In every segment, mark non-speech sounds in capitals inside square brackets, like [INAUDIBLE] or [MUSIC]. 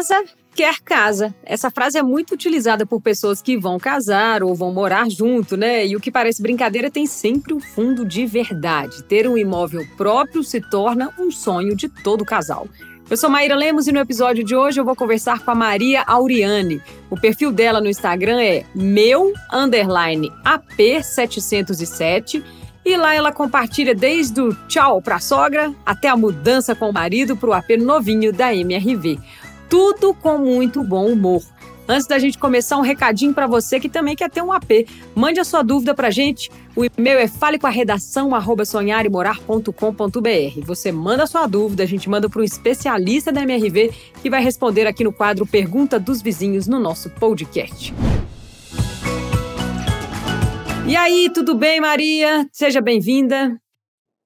casa quer casa. Essa frase é muito utilizada por pessoas que vão casar ou vão morar junto, né? E o que parece brincadeira tem sempre um fundo de verdade. Ter um imóvel próprio se torna um sonho de todo casal. Eu sou Maíra Lemos e no episódio de hoje eu vou conversar com a Maria Auriane. O perfil dela no Instagram é meu underline AP707 e lá ela compartilha desde o tchau para a sogra até a mudança com o marido para o AP novinho da MRV. Tudo com muito bom humor. Antes da gente começar, um recadinho para você que também quer ter um AP. Mande a sua dúvida para gente. O e-mail é falecoaredação@sonharemorar.com.br. Você manda a sua dúvida, a gente manda para um especialista da MRV que vai responder aqui no quadro Pergunta dos Vizinhos no nosso podcast. E aí, tudo bem, Maria? Seja bem-vinda.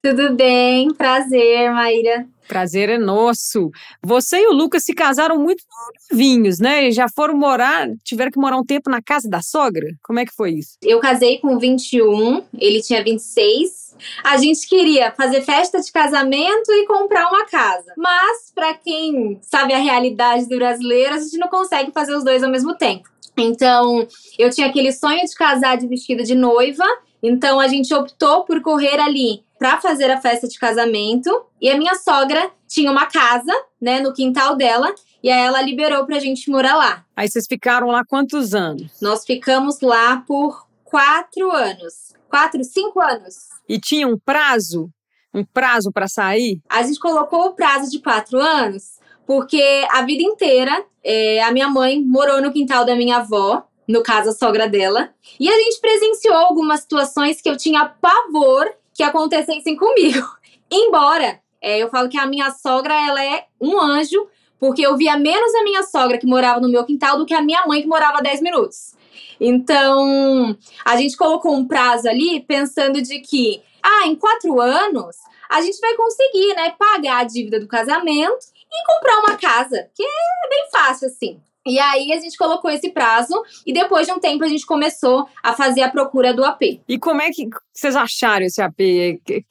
Tudo bem, prazer, Maíra. Prazer é nosso. Você e o Lucas se casaram muito novinhos, né? Já foram morar, tiveram que morar um tempo na casa da sogra? Como é que foi isso? Eu casei com 21, ele tinha 26. A gente queria fazer festa de casamento e comprar uma casa. Mas, para quem sabe a realidade do brasileiro, a gente não consegue fazer os dois ao mesmo tempo. Então, eu tinha aquele sonho de casar de vestido de noiva. Então, a gente optou por correr ali para fazer a festa de casamento. E a minha sogra tinha uma casa, né, no quintal dela. E aí ela liberou pra gente morar lá. Aí vocês ficaram lá quantos anos? Nós ficamos lá por quatro anos. Quatro, cinco anos. E tinha um prazo? Um prazo para sair? A gente colocou o prazo de quatro anos, porque a vida inteira é, a minha mãe morou no quintal da minha avó, no caso a sogra dela, e a gente presenciou algumas situações que eu tinha pavor que acontecessem comigo. [LAUGHS] Embora é, eu falo que a minha sogra ela é um anjo, porque eu via menos a minha sogra que morava no meu quintal do que a minha mãe que morava a 10 minutos. Então, a gente colocou um prazo ali pensando de que, ah, em quatro anos a gente vai conseguir, né, pagar a dívida do casamento e comprar uma casa, que é bem fácil assim. E aí a gente colocou esse prazo e depois de um tempo a gente começou a fazer a procura do AP. E como é que vocês acharam esse AP,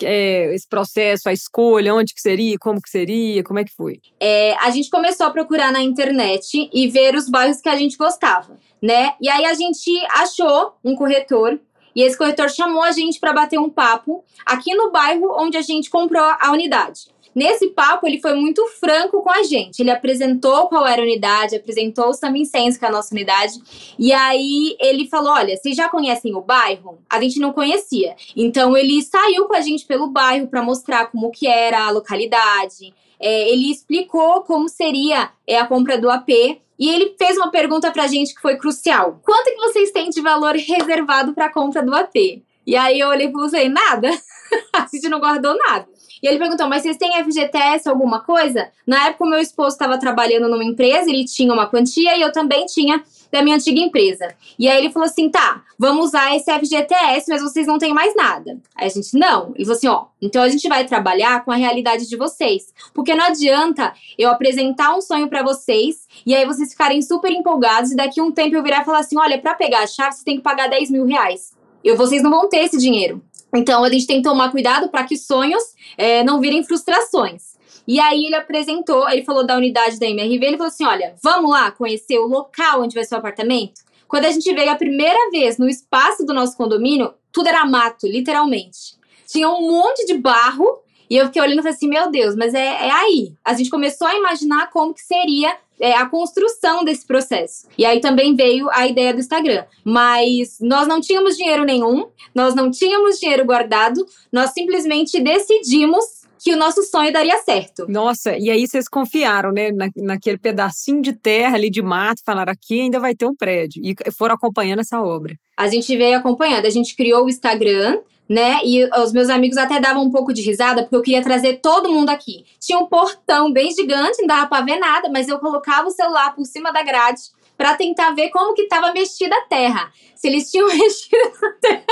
esse processo, a escolha, onde que seria, como que seria, como é que foi? É, a gente começou a procurar na internet e ver os bairros que a gente gostava, né? E aí a gente achou um corretor e esse corretor chamou a gente para bater um papo aqui no bairro onde a gente comprou a unidade. Nesse papo, ele foi muito franco com a gente. Ele apresentou qual era a unidade, apresentou o Samba Incenso, que é a nossa unidade. E aí ele falou: olha, vocês já conhecem o bairro? A gente não conhecia. Então ele saiu com a gente pelo bairro para mostrar como que era a localidade. É, ele explicou como seria é, a compra do AP. E ele fez uma pergunta pra gente que foi crucial. Quanto que vocês têm de valor reservado para a compra do AP? E aí eu olhei e falei, nada. [LAUGHS] a gente não guardou nada. E ele perguntou: Mas vocês têm FGTS, alguma coisa? Na época, o meu esposo estava trabalhando numa empresa, ele tinha uma quantia e eu também tinha da minha antiga empresa. E aí ele falou assim: tá, vamos usar esse FGTS, mas vocês não têm mais nada. Aí a gente, não. Ele falou assim: ó, então a gente vai trabalhar com a realidade de vocês. Porque não adianta eu apresentar um sonho para vocês e aí vocês ficarem super empolgados e daqui um tempo eu virar e falar assim: olha, para pegar a chave você tem que pagar 10 mil reais. E vocês não vão ter esse dinheiro. Então a gente tem que tomar cuidado para que sonhos é, não virem frustrações. E aí ele apresentou, ele falou da unidade da MRV, ele falou assim: olha, vamos lá conhecer o local onde vai ser o apartamento? Quando a gente veio a primeira vez no espaço do nosso condomínio, tudo era mato, literalmente. Tinha um monte de barro, e eu fiquei olhando e falei assim: meu Deus, mas é, é aí. A gente começou a imaginar como que seria é, a construção desse processo. E aí também veio a ideia do Instagram. Mas nós não tínhamos dinheiro nenhum, nós não tínhamos dinheiro guardado, nós simplesmente decidimos que o nosso sonho daria certo. Nossa, e aí vocês confiaram, né, na, naquele pedacinho de terra ali de mato, falaram aqui ainda vai ter um prédio, e foram acompanhando essa obra. A gente veio acompanhando, a gente criou o Instagram, né? E os meus amigos até davam um pouco de risada, porque eu queria trazer todo mundo aqui. Tinha um portão bem gigante, não dava pra ver nada, mas eu colocava o celular por cima da grade para tentar ver como que tava mexida a terra. Se eles tinham [LAUGHS] mexido na terra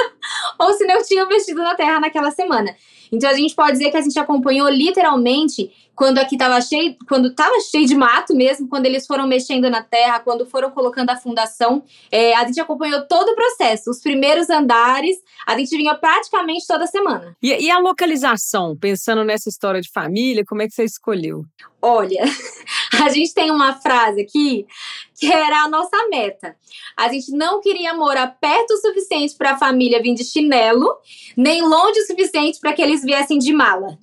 ou se não tinham mexido na terra naquela semana. Então a gente pode dizer que a gente acompanhou literalmente quando aqui estava cheio, quando estava cheio de mato mesmo, quando eles foram mexendo na terra, quando foram colocando a fundação, é, a gente acompanhou todo o processo, os primeiros andares, a gente vinha praticamente toda semana. E, e a localização, pensando nessa história de família, como é que você escolheu? Olha, [LAUGHS] a gente tem uma frase aqui que era a nossa meta. A gente não queria morar perto o suficiente para a família vir de chinelo, nem longe o suficiente para que eles viessem de mala.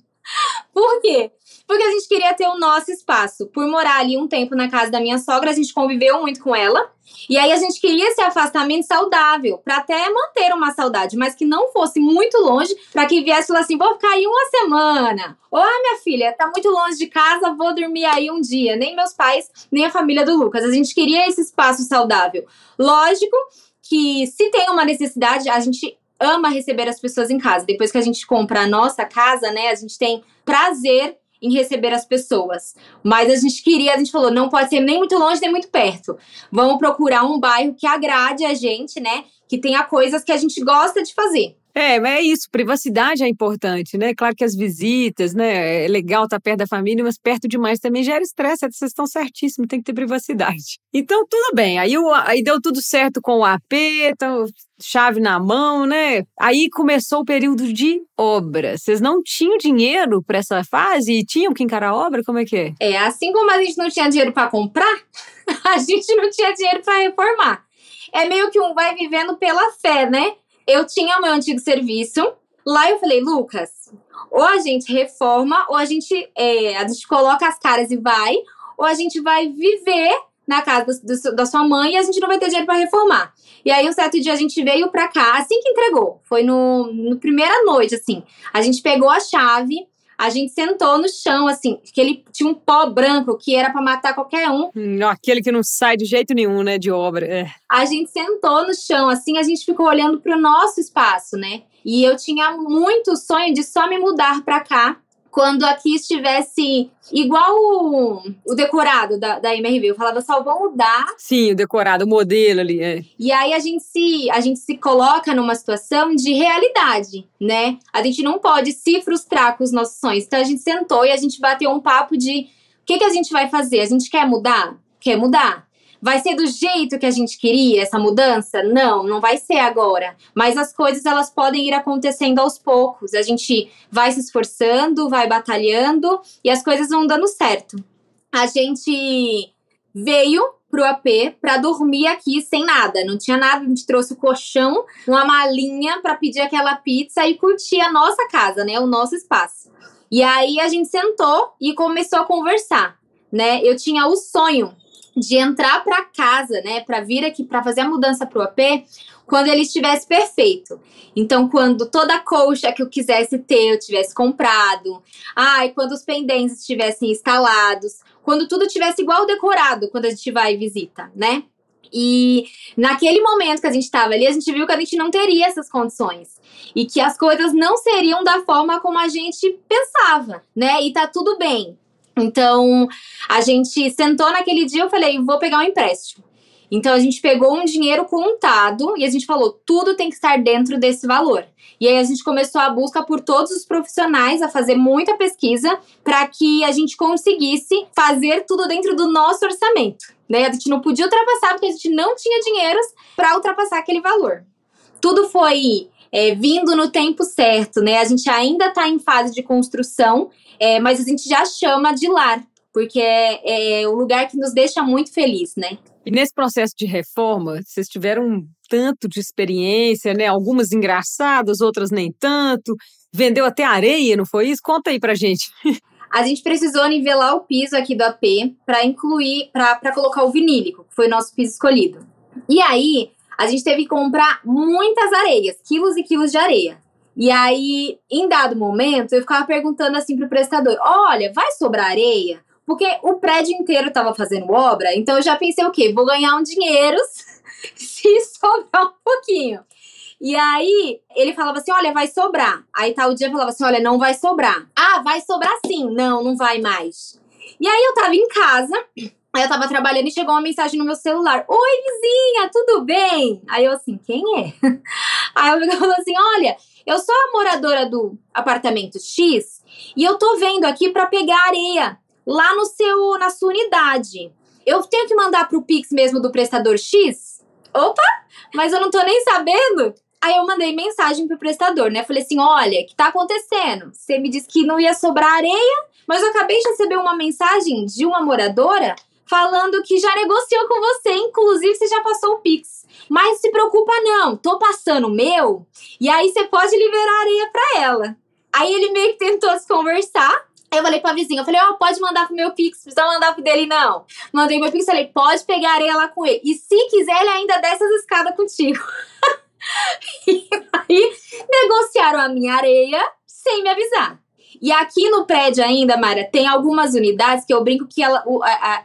Por quê? Porque a gente queria ter o nosso espaço. Por morar ali um tempo na casa da minha sogra, a gente conviveu muito com ela. E aí a gente queria esse afastamento saudável, para até manter uma saudade, mas que não fosse muito longe, para que viesse falar assim: vou ficar aí uma semana. Ou, minha filha, tá muito longe de casa, vou dormir aí um dia. Nem meus pais, nem a família do Lucas. A gente queria esse espaço saudável. Lógico que se tem uma necessidade, a gente ama receber as pessoas em casa. Depois que a gente compra a nossa casa, né, a gente tem prazer em receber as pessoas. Mas a gente queria, a gente falou, não pode ser nem muito longe nem muito perto. Vamos procurar um bairro que agrade a gente, né? Que tenha coisas que a gente gosta de fazer. É, é isso, privacidade é importante, né? Claro que as visitas, né? É legal estar perto da família, mas perto demais também gera estresse. Vocês estão certíssimos, tem que ter privacidade. [LAUGHS] Então, tudo bem. Aí, aí deu tudo certo com o AP, então, chave na mão, né? Aí começou o período de obra. Vocês não tinham dinheiro para essa fase e tinham que encarar a obra? Como é que é? É, assim como a gente não tinha dinheiro para comprar, [LAUGHS] a gente não tinha dinheiro para reformar. É meio que um vai vivendo pela fé, né? Eu tinha o meu antigo serviço. Lá eu falei, Lucas, ou a gente reforma, ou a gente, é, a gente coloca as caras e vai, ou a gente vai viver na casa do, do, da sua mãe e a gente não vai ter dinheiro para reformar. E aí, um certo dia, a gente veio pra cá, assim que entregou. Foi no, no primeira noite, assim. A gente pegou a chave, a gente sentou no chão, assim, que ele tinha um pó branco que era para matar qualquer um. Hum, aquele que não sai de jeito nenhum, né, de obra. É. A gente sentou no chão, assim, a gente ficou olhando para o nosso espaço, né? E eu tinha muito sonho de só me mudar para cá quando aqui estivesse igual o, o decorado da, da MRV. Eu falava só, vou mudar. Sim, o decorado, o modelo ali. É. E aí a gente, se, a gente se coloca numa situação de realidade, né? A gente não pode se frustrar com os nossos sonhos. Então a gente sentou e a gente bateu um papo de o que, que a gente vai fazer? A gente quer mudar? Quer mudar? Vai ser do jeito que a gente queria essa mudança? Não, não vai ser agora. Mas as coisas elas podem ir acontecendo aos poucos. A gente vai se esforçando, vai batalhando e as coisas vão dando certo. A gente veio pro AP para dormir aqui sem nada, não tinha nada, a gente trouxe o colchão, uma malinha para pedir aquela pizza e curtir a nossa casa, né, o nosso espaço. E aí a gente sentou e começou a conversar, né? Eu tinha o sonho de entrar para casa, né, para vir aqui para fazer a mudança pro AP, quando ele estivesse perfeito. Então, quando toda a colcha que eu quisesse ter, eu tivesse comprado. Ai, quando os pendentes estivessem instalados, quando tudo tivesse igual decorado quando a gente vai e visita, né? E naquele momento que a gente estava ali, a gente viu que a gente não teria essas condições e que as coisas não seriam da forma como a gente pensava, né? E tá tudo bem. Então, a gente sentou naquele dia, eu falei, vou pegar um empréstimo. Então, a gente pegou um dinheiro contado e a gente falou, tudo tem que estar dentro desse valor. E aí, a gente começou a busca por todos os profissionais, a fazer muita pesquisa, para que a gente conseguisse fazer tudo dentro do nosso orçamento. Né? A gente não podia ultrapassar, porque a gente não tinha dinheiro para ultrapassar aquele valor. Tudo foi é, vindo no tempo certo, né? A gente ainda está em fase de construção, é, mas a gente já chama de lar, porque é, é o lugar que nos deixa muito feliz, né? E nesse processo de reforma, vocês tiveram um tanto de experiência, né? Algumas engraçadas, outras nem tanto. Vendeu até areia, não foi isso? Conta aí pra gente. [LAUGHS] A gente precisou nivelar o piso aqui do AP para incluir, para colocar o vinílico, que foi o nosso piso escolhido. E aí, a gente teve que comprar muitas areias, quilos e quilos de areia. E aí, em dado momento, eu ficava perguntando assim pro prestador: olha, vai sobrar areia? Porque o prédio inteiro estava fazendo obra, então eu já pensei o quê? Vou ganhar um dinheiro [LAUGHS] se sobrar um pouquinho. E aí, ele falava assim: olha, vai sobrar. Aí tal dia falava assim: olha, não vai sobrar. Ah, vai sobrar sim. Não, não vai mais. E aí eu tava em casa, aí eu tava trabalhando e chegou uma mensagem no meu celular: Oi, vizinha, tudo bem? Aí eu assim, quem é? [LAUGHS] Aí eu falou assim: olha, eu sou a moradora do apartamento X E eu tô vendo aqui para pegar areia lá no seu na sua unidade. Eu tenho que mandar pro Pix mesmo do prestador X? Opa, mas eu não tô nem sabendo. Aí eu mandei mensagem pro prestador, né? Falei assim: olha, o que tá acontecendo? Você me disse que não ia sobrar areia, mas eu acabei de receber uma mensagem de uma moradora falando que já negociou com você, inclusive você já passou o Pix. Mas se preocupa não, tô passando o meu, e aí você pode liberar areia para ela. Aí ele meio que tentou se conversar, eu falei pra vizinha, eu falei, ó, oh, pode mandar pro meu Pix, precisa mandar pro dele, não. Mandei meu Pix, falei, pode pegar areia lá com ele. E se quiser, ele ainda desce as escadas contigo. [LAUGHS] e aí, negociaram a minha areia sem me avisar. E aqui no prédio ainda, Mara, tem algumas unidades que eu brinco que ela,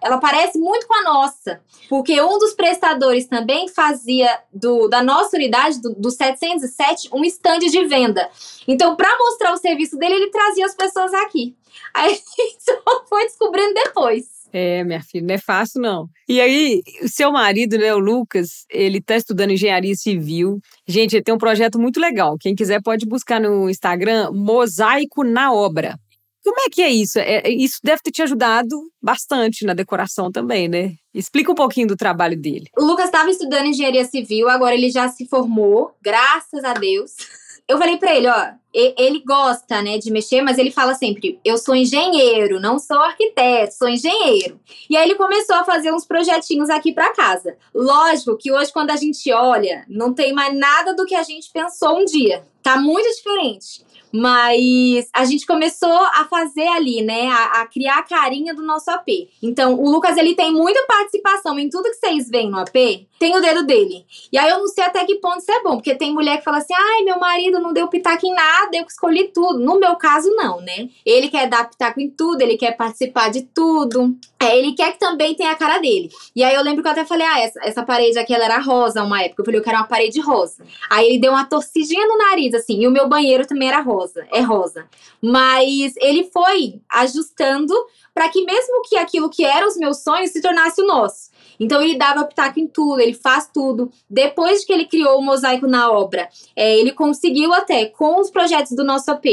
ela parece muito com a nossa. Porque um dos prestadores também fazia do, da nossa unidade, do, do 707, um stand de venda. Então, para mostrar o serviço dele, ele trazia as pessoas aqui. Aí a gente só foi descobrindo depois. É, minha filha, não é fácil, não. E aí, seu marido, né, o Lucas, ele tá estudando engenharia civil. Gente, ele tem um projeto muito legal. Quem quiser pode buscar no Instagram Mosaico na Obra. Como é que é isso? É, isso deve ter te ajudado bastante na decoração também, né? Explica um pouquinho do trabalho dele. O Lucas estava estudando engenharia civil, agora ele já se formou, graças a Deus eu falei para ele, ó, ele gosta, né, de mexer, mas ele fala sempre: eu sou engenheiro, não sou arquiteto, sou engenheiro. E aí ele começou a fazer uns projetinhos aqui para casa. Lógico que hoje, quando a gente olha, não tem mais nada do que a gente pensou um dia. Tá muito diferente. Mas a gente começou a fazer ali, né? A, a, criar a carinha do nosso AP. Então, o Lucas, ele tem muita participação em tudo que vocês veem no AP. Tem o dedo dele. E aí eu não sei até que ponto isso é bom. Porque tem mulher que fala assim: ai, meu marido não deu pitaco em nada, eu que escolhi tudo. No meu caso, não, né? Ele quer dar pitaco em tudo, ele quer participar de tudo. É, ele quer que também tenha a cara dele. E aí eu lembro que eu até falei: ah, essa, essa parede aqui ela era rosa uma época. Eu falei, eu quero uma parede rosa. Aí ele deu uma torcidinha no nariz, assim. E o meu banheiro também era rosa é rosa. Mas ele foi ajustando para que mesmo que aquilo que eram os meus sonhos se tornasse o nosso. Então ele dava pitaco em tudo, ele faz tudo. Depois que ele criou o mosaico na obra, é, ele conseguiu até, com os projetos do nosso AP,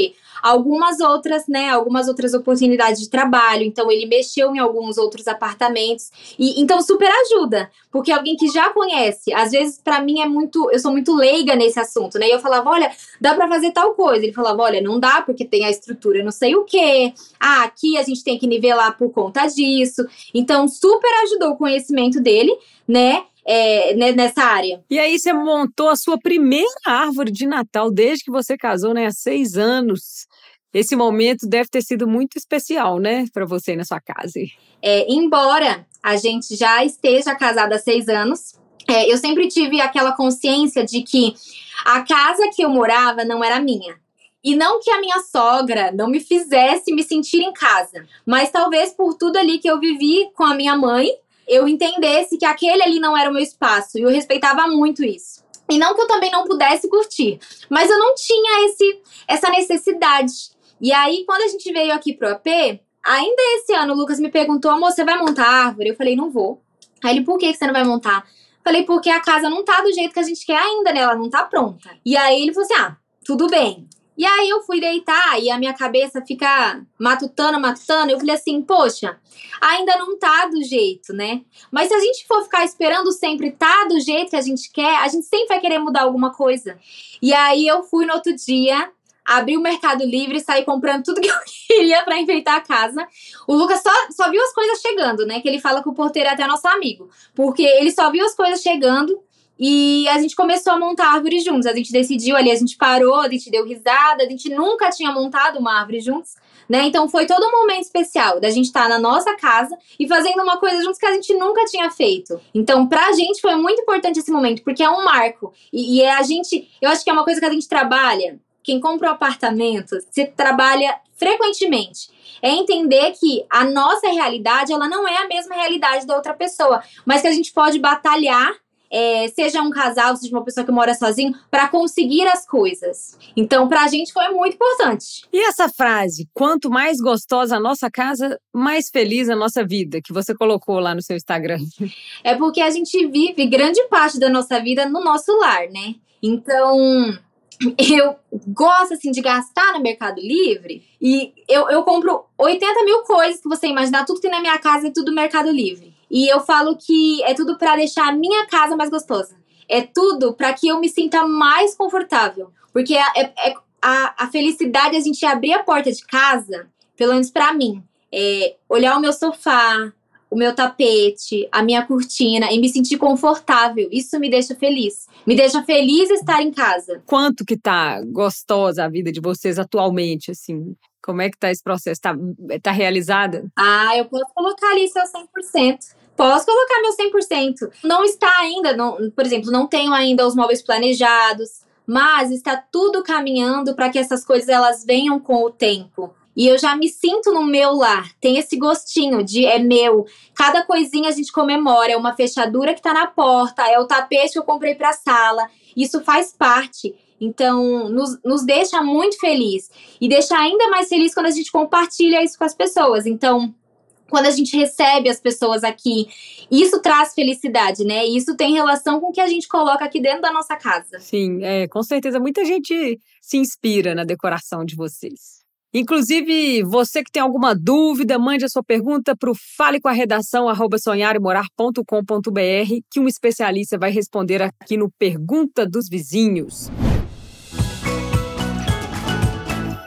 algumas outras, né, algumas outras oportunidades de trabalho. Então ele mexeu em alguns outros apartamentos e então super ajuda, porque alguém que já conhece, às vezes para mim é muito, eu sou muito leiga nesse assunto, né? E eu falava, olha, dá para fazer tal coisa. Ele falava, olha, não dá porque tem a estrutura, não sei o quê. Ah, aqui a gente tem que nivelar por conta disso. Então super ajudou o conhecimento dele, né? é, nessa área. E aí você montou a sua primeira árvore de Natal desde que você casou, né? Há seis anos. Esse momento deve ter sido muito especial, né, para você na sua casa. É, embora a gente já esteja casada há seis anos, é, eu sempre tive aquela consciência de que a casa que eu morava não era minha. E não que a minha sogra não me fizesse me sentir em casa, mas talvez por tudo ali que eu vivi com a minha mãe, eu entendesse que aquele ali não era o meu espaço e eu respeitava muito isso. E não que eu também não pudesse curtir, mas eu não tinha esse essa necessidade. E aí, quando a gente veio aqui pro AP, ainda esse ano o Lucas me perguntou: amor, você vai montar árvore? Eu falei: não vou. Aí ele: por que você não vai montar? Falei: porque a casa não tá do jeito que a gente quer ainda, né? Ela não tá pronta. E aí ele falou assim: ah, tudo bem. E aí eu fui deitar e a minha cabeça fica matutando, matutando. Eu falei assim, poxa, ainda não tá do jeito, né? Mas se a gente for ficar esperando sempre tá do jeito que a gente quer, a gente sempre vai querer mudar alguma coisa. E aí eu fui no outro dia, abri o Mercado Livre saí comprando tudo que eu [LAUGHS] queria para enfeitar a casa. O Lucas só, só viu as coisas chegando, né? Que ele fala que o porteiro é até nosso amigo. Porque ele só viu as coisas chegando e a gente começou a montar árvores juntos. A gente decidiu ali, a gente parou, a gente deu risada, a gente nunca tinha montado uma árvore juntos, né? Então foi todo um momento especial da gente estar tá na nossa casa e fazendo uma coisa juntos que a gente nunca tinha feito. Então, pra gente foi muito importante esse momento, porque é um marco. E, e é a gente, eu acho que é uma coisa que a gente trabalha. Quem compra um apartamento, se trabalha frequentemente é entender que a nossa realidade ela não é a mesma realidade da outra pessoa, mas que a gente pode batalhar é, seja um casal, seja uma pessoa que mora sozinho, para conseguir as coisas. Então, para a gente foi muito importante. E essa frase, quanto mais gostosa a nossa casa, mais feliz a nossa vida, que você colocou lá no seu Instagram. É porque a gente vive grande parte da nossa vida no nosso lar, né? Então, eu gosto assim de gastar no Mercado Livre e eu, eu compro 80 mil coisas que você imaginar, tudo que tem na minha casa é tudo Mercado Livre. E eu falo que é tudo para deixar a minha casa mais gostosa. É tudo para que eu me sinta mais confortável. Porque é, é, a, a felicidade é a gente abrir a porta de casa, pelo menos para mim, é olhar o meu sofá, o meu tapete, a minha cortina e me sentir confortável. Isso me deixa feliz. Me deixa feliz estar em casa. Quanto que tá gostosa a vida de vocês atualmente, assim? Como é que tá esse processo? Tá, tá realizada? Ah, eu posso colocar ali seu 100%. Posso colocar meu 100%. Não está ainda, não, por exemplo, não tenho ainda os móveis planejados, mas está tudo caminhando para que essas coisas elas venham com o tempo. E eu já me sinto no meu lar. Tem esse gostinho de é meu. Cada coisinha a gente comemora. É uma fechadura que tá na porta, é o tapete que eu comprei pra sala. Isso faz parte. Então, nos, nos deixa muito feliz. E deixa ainda mais feliz quando a gente compartilha isso com as pessoas. Então, quando a gente recebe as pessoas aqui, isso traz felicidade, né? Isso tem relação com o que a gente coloca aqui dentro da nossa casa. Sim, é, com certeza muita gente se inspira na decoração de vocês. Inclusive, você que tem alguma dúvida, mande a sua pergunta para o fale com a redação sonharemorar.com.br que um especialista vai responder aqui no Pergunta dos Vizinhos.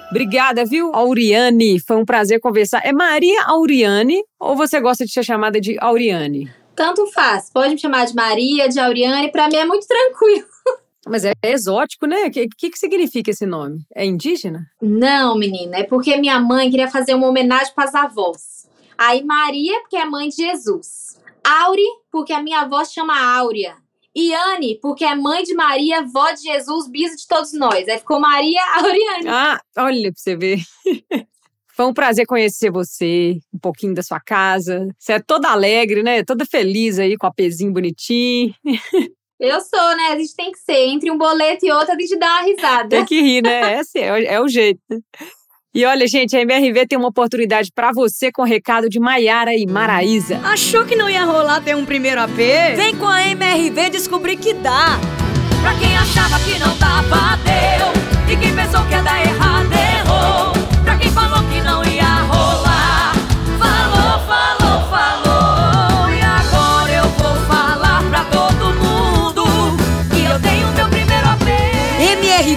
Obrigada, viu, Auriane? Foi um prazer conversar. É Maria Auriane ou você gosta de ser chamada de Auriane? Tanto faz. Pode me chamar de Maria, de Auriane. Para mim é muito tranquilo. [LAUGHS] Mas é exótico, né? O que, que, que, significa esse nome? É indígena? Não, menina. É porque minha mãe queria fazer uma homenagem para as avós. Aí Maria, porque é mãe de Jesus. Auri, porque a minha avó chama Áurea. E Anne, porque é mãe de Maria, vó de Jesus, bisa de todos nós. Aí ficou Maria [LAUGHS] Auriane. Ah, olha pra você ver. [LAUGHS] Foi um prazer conhecer você, um pouquinho da sua casa. Você é toda alegre, né? Toda feliz aí, com a pezinho bonitinho. [LAUGHS] Eu sou, né? A gente tem que ser. Entre um boleto e outro, a gente dá uma risada. Tem que rir, né? É, assim, é, é o jeito. E olha, gente, a MRV tem uma oportunidade para você com o recado de Maiara e Maraísa. Achou que não ia rolar ter um primeiro AP? Vem com a MRV descobrir que dá. Pra quem achava que não dava, deu. E quem pensou que ia dar errado, errou. Pra quem falou que não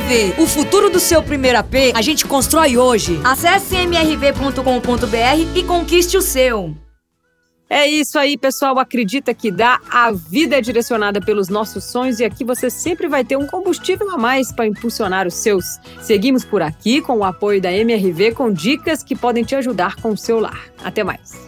MRV, o futuro do seu primeiro AP, a gente constrói hoje. Acesse mrv.com.br e conquiste o seu. É isso aí, pessoal. Acredita que dá. A vida é direcionada pelos nossos sonhos e aqui você sempre vai ter um combustível a mais para impulsionar os seus. Seguimos por aqui com o apoio da MRV com dicas que podem te ajudar com o seu lar. Até mais.